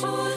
should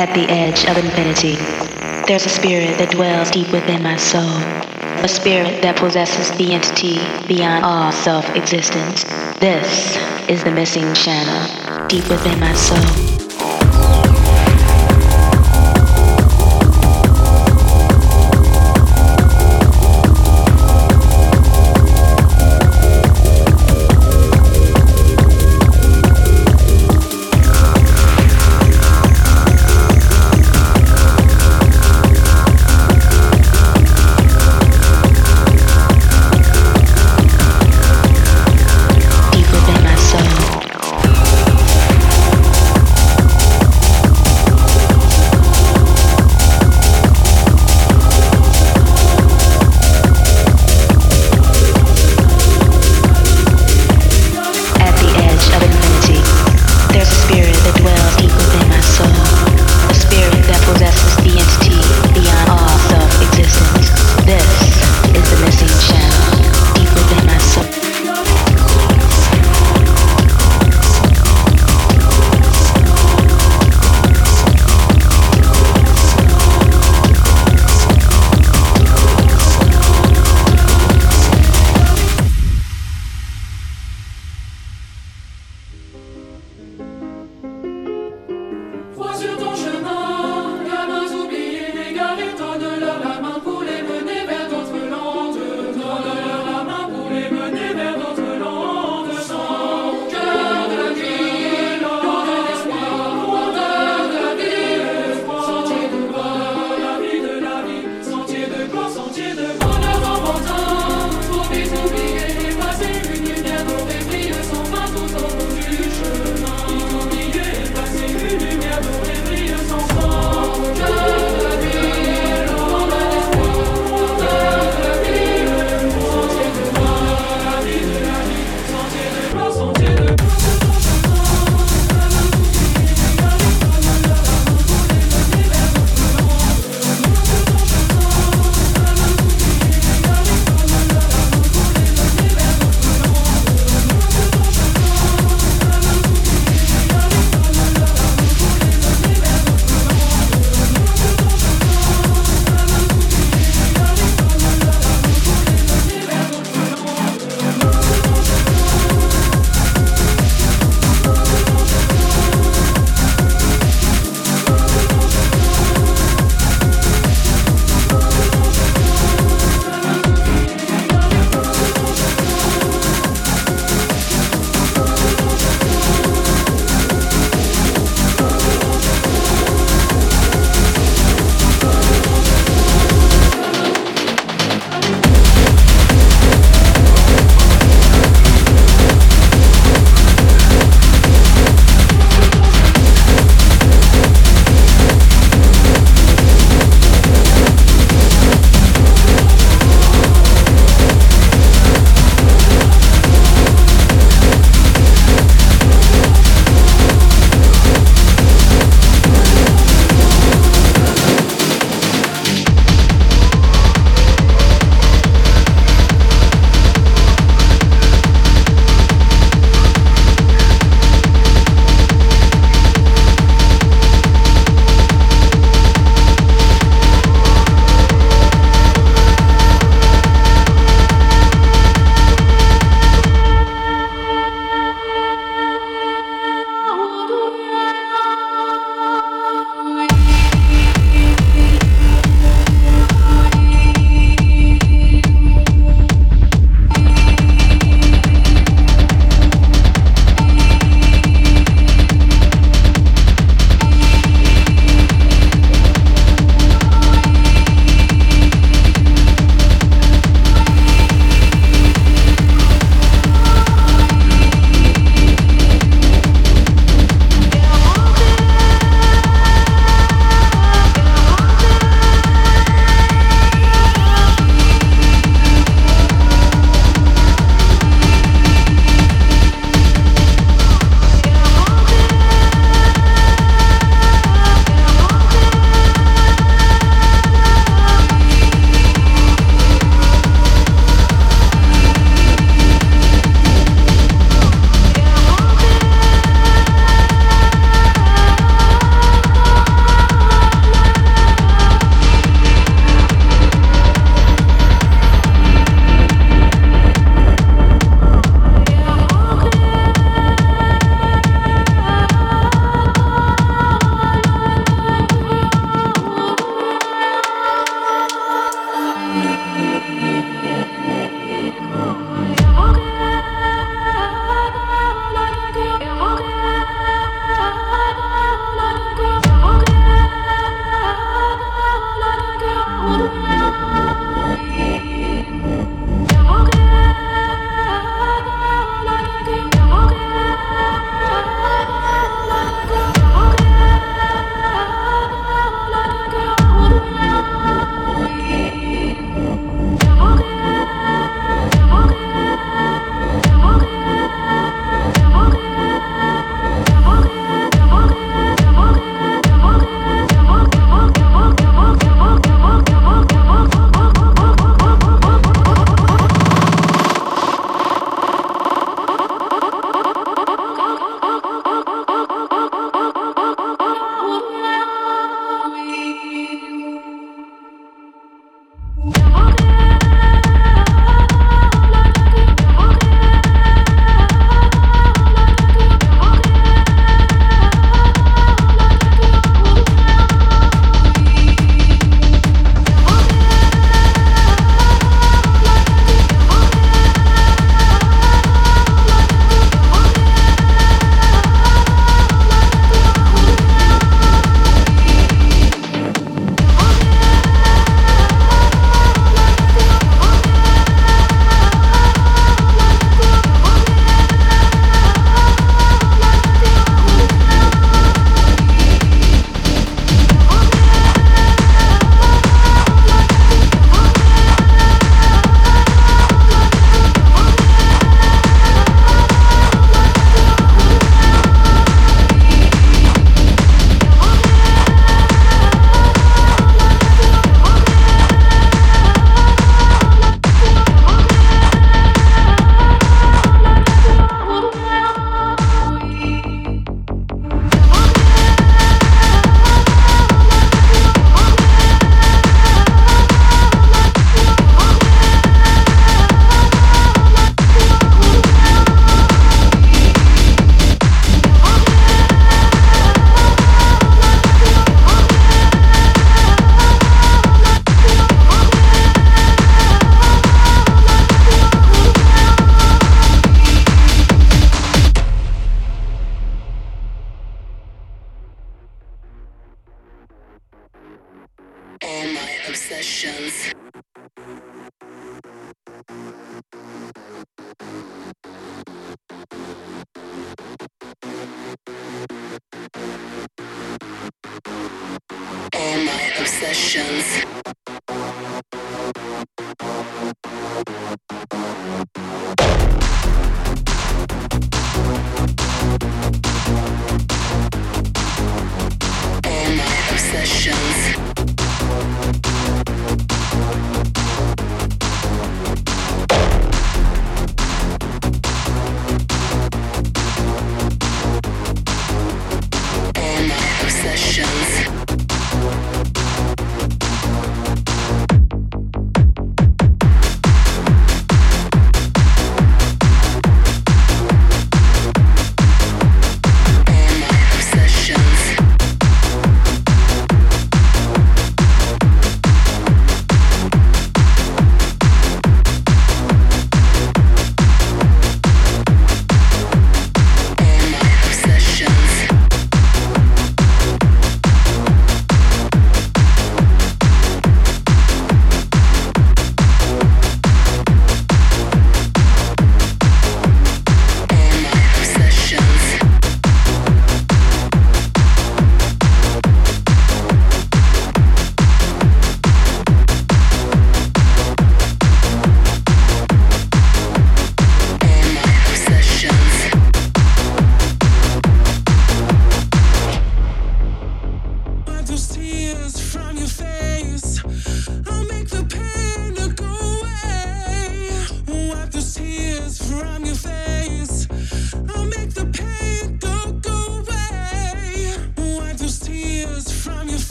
At the edge of infinity, there's a spirit that dwells deep within my soul. A spirit that possesses the entity beyond all self-existence. This is the missing channel, deep within my soul.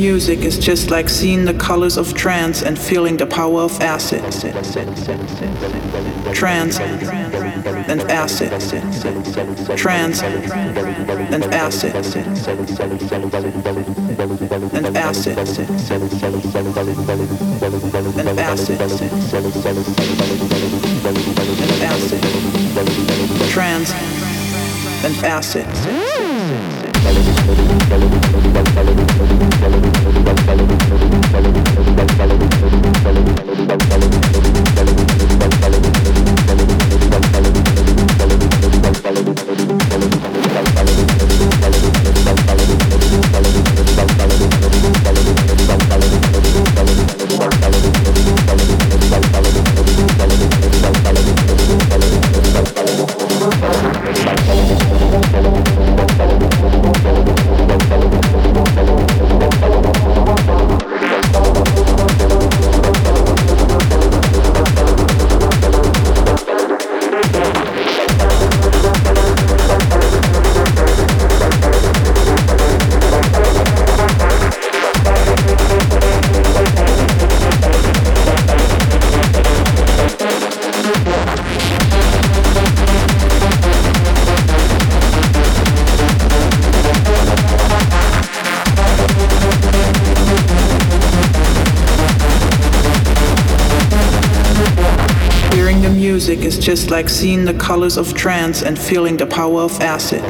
Music is just like seeing the colors of trance and feeling the power of acid. Trance and acid. Trance and acid. And acid. And acid. And acid. Trance and acid. Thank you. Just like seeing the colors of trance and feeling the power of acid.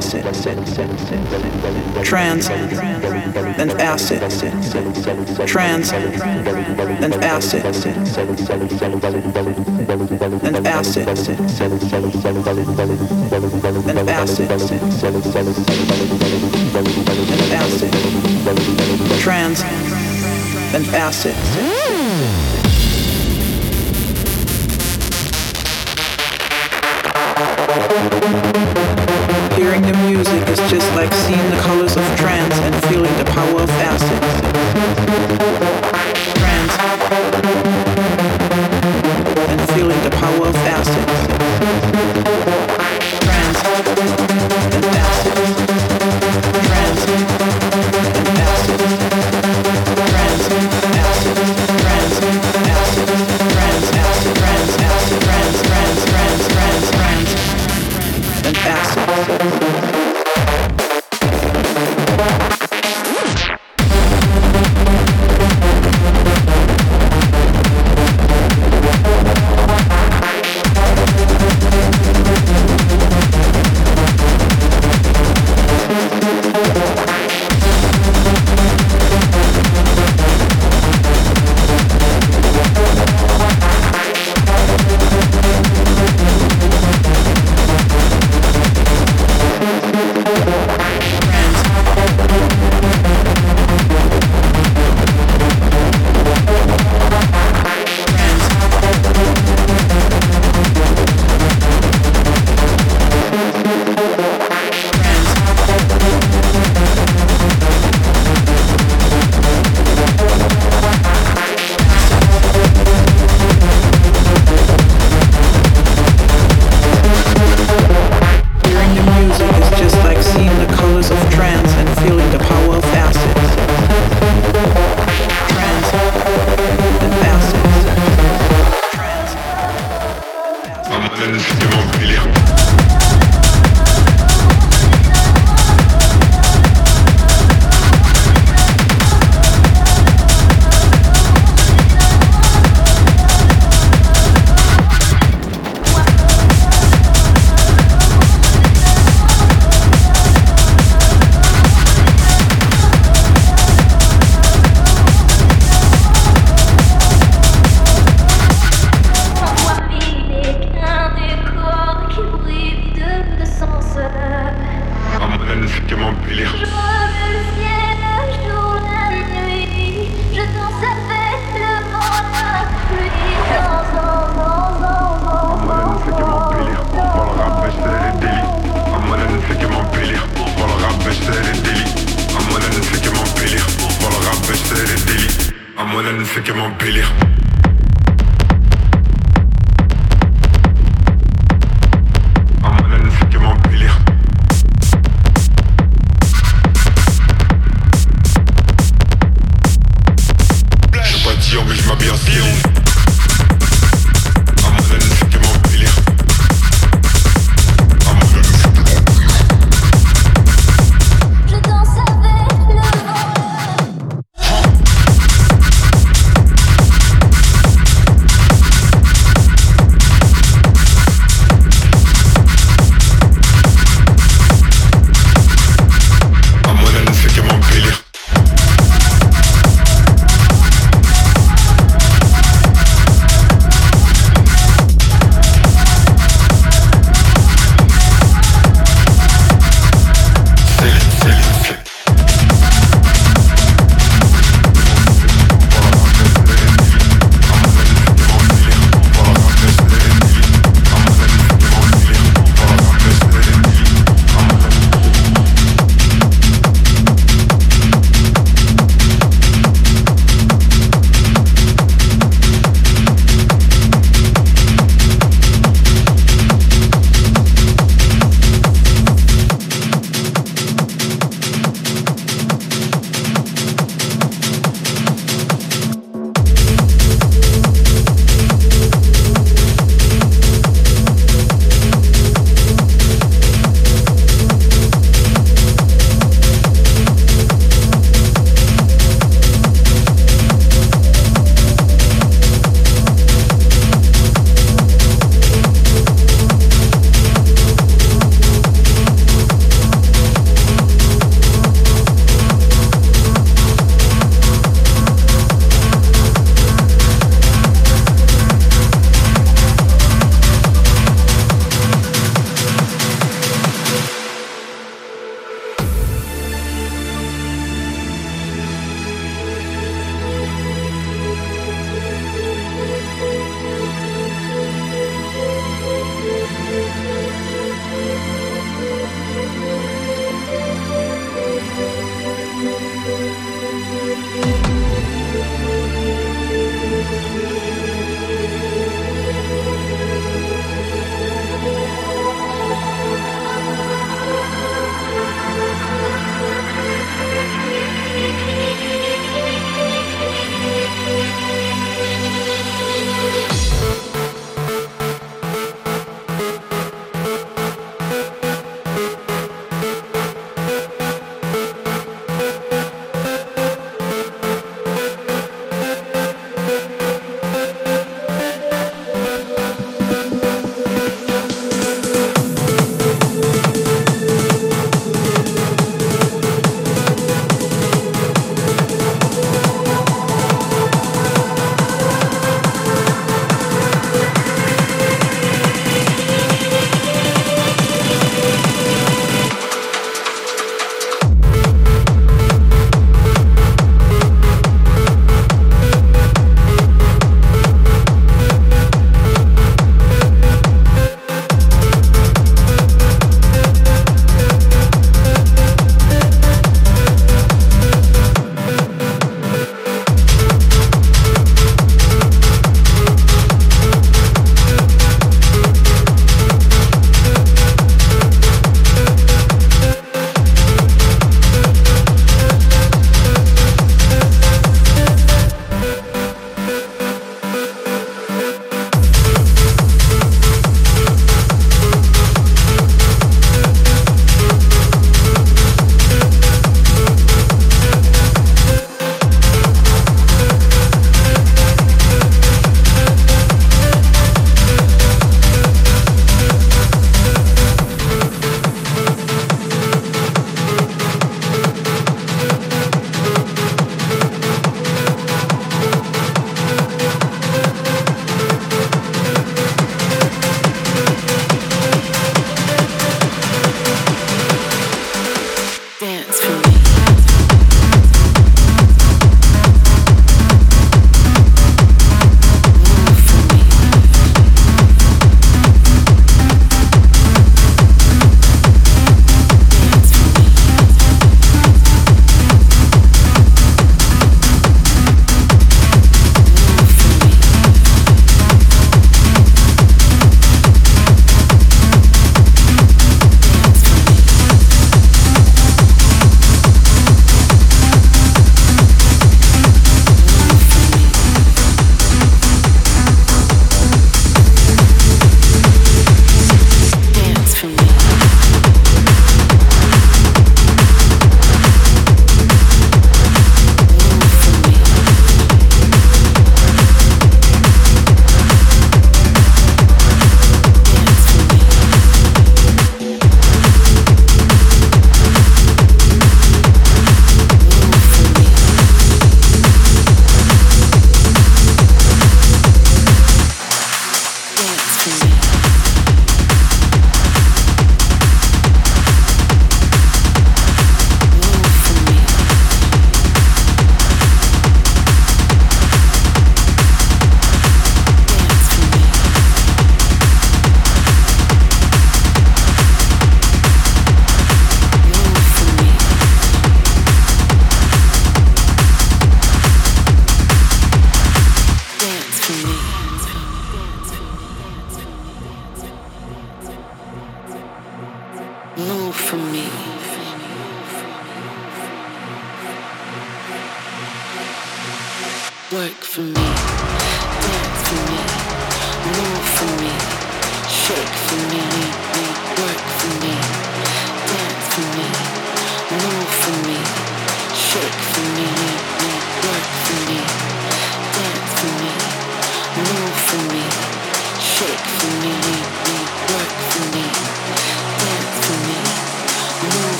Trance and acid. Trance and acid. And acid. And acid. And acid. Trance and acid. Hearing the music is just like seeing the colors of trance and feeling the power of acid.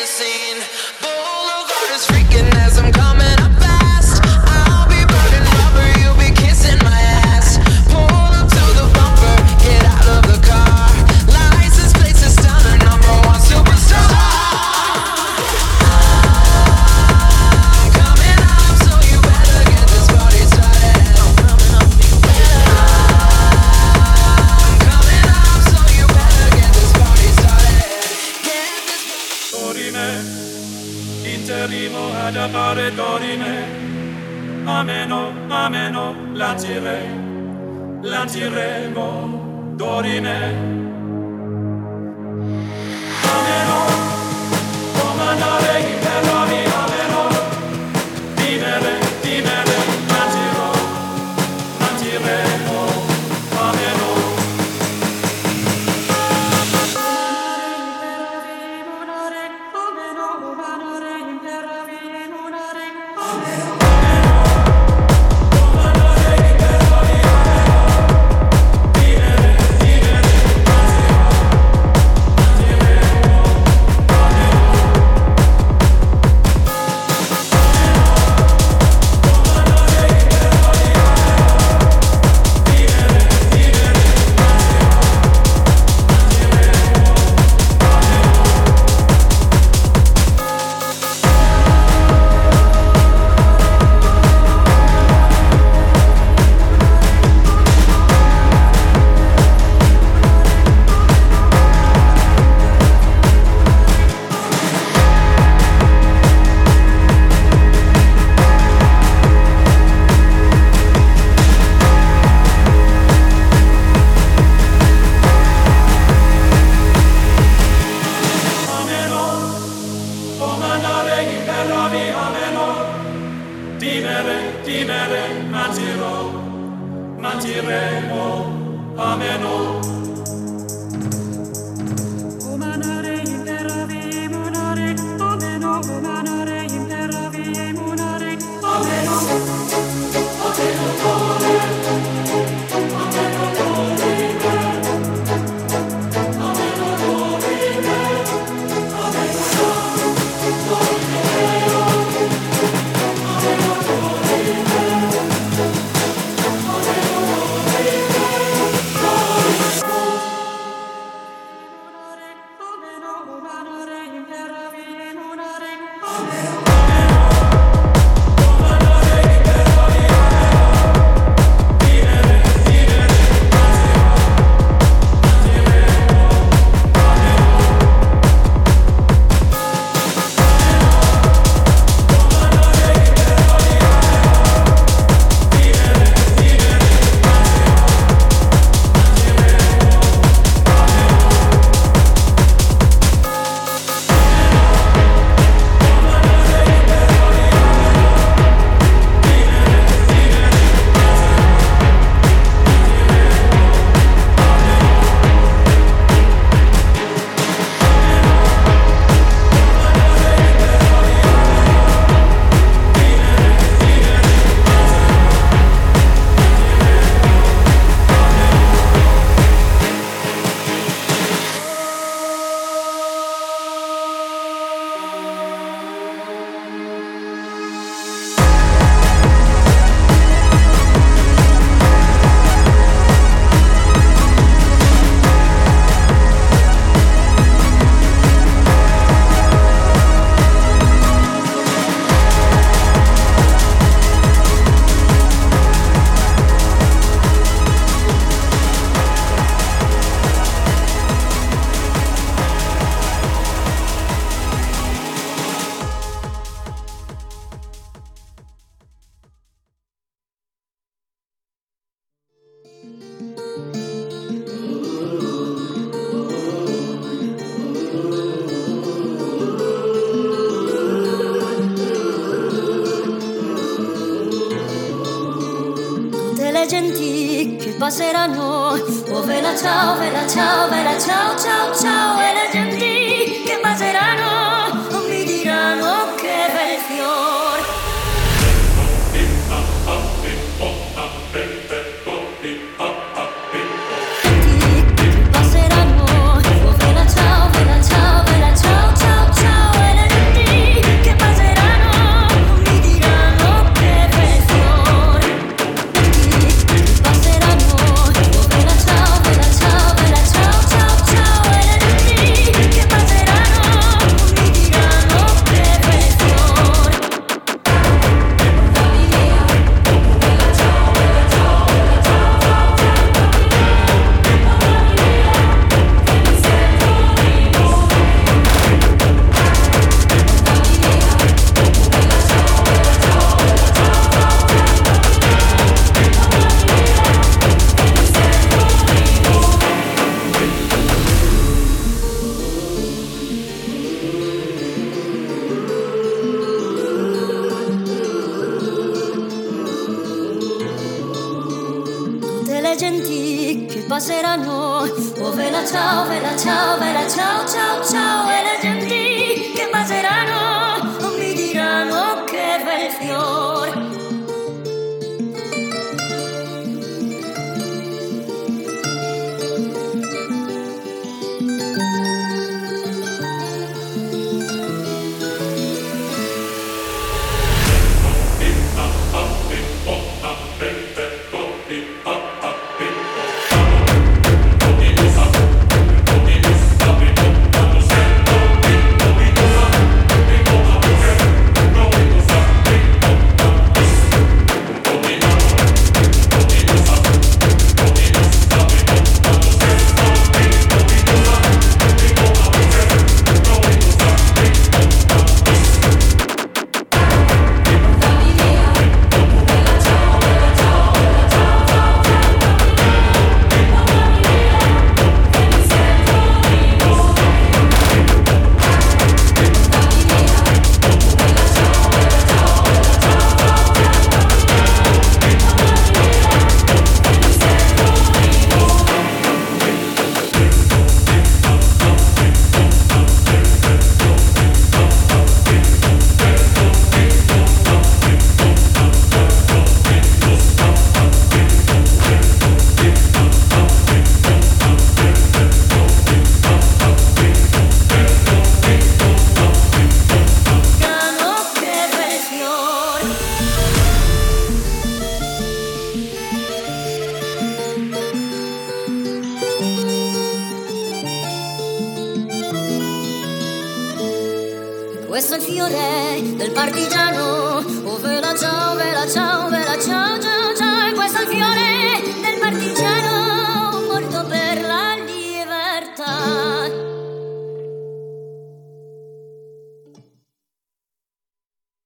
the scene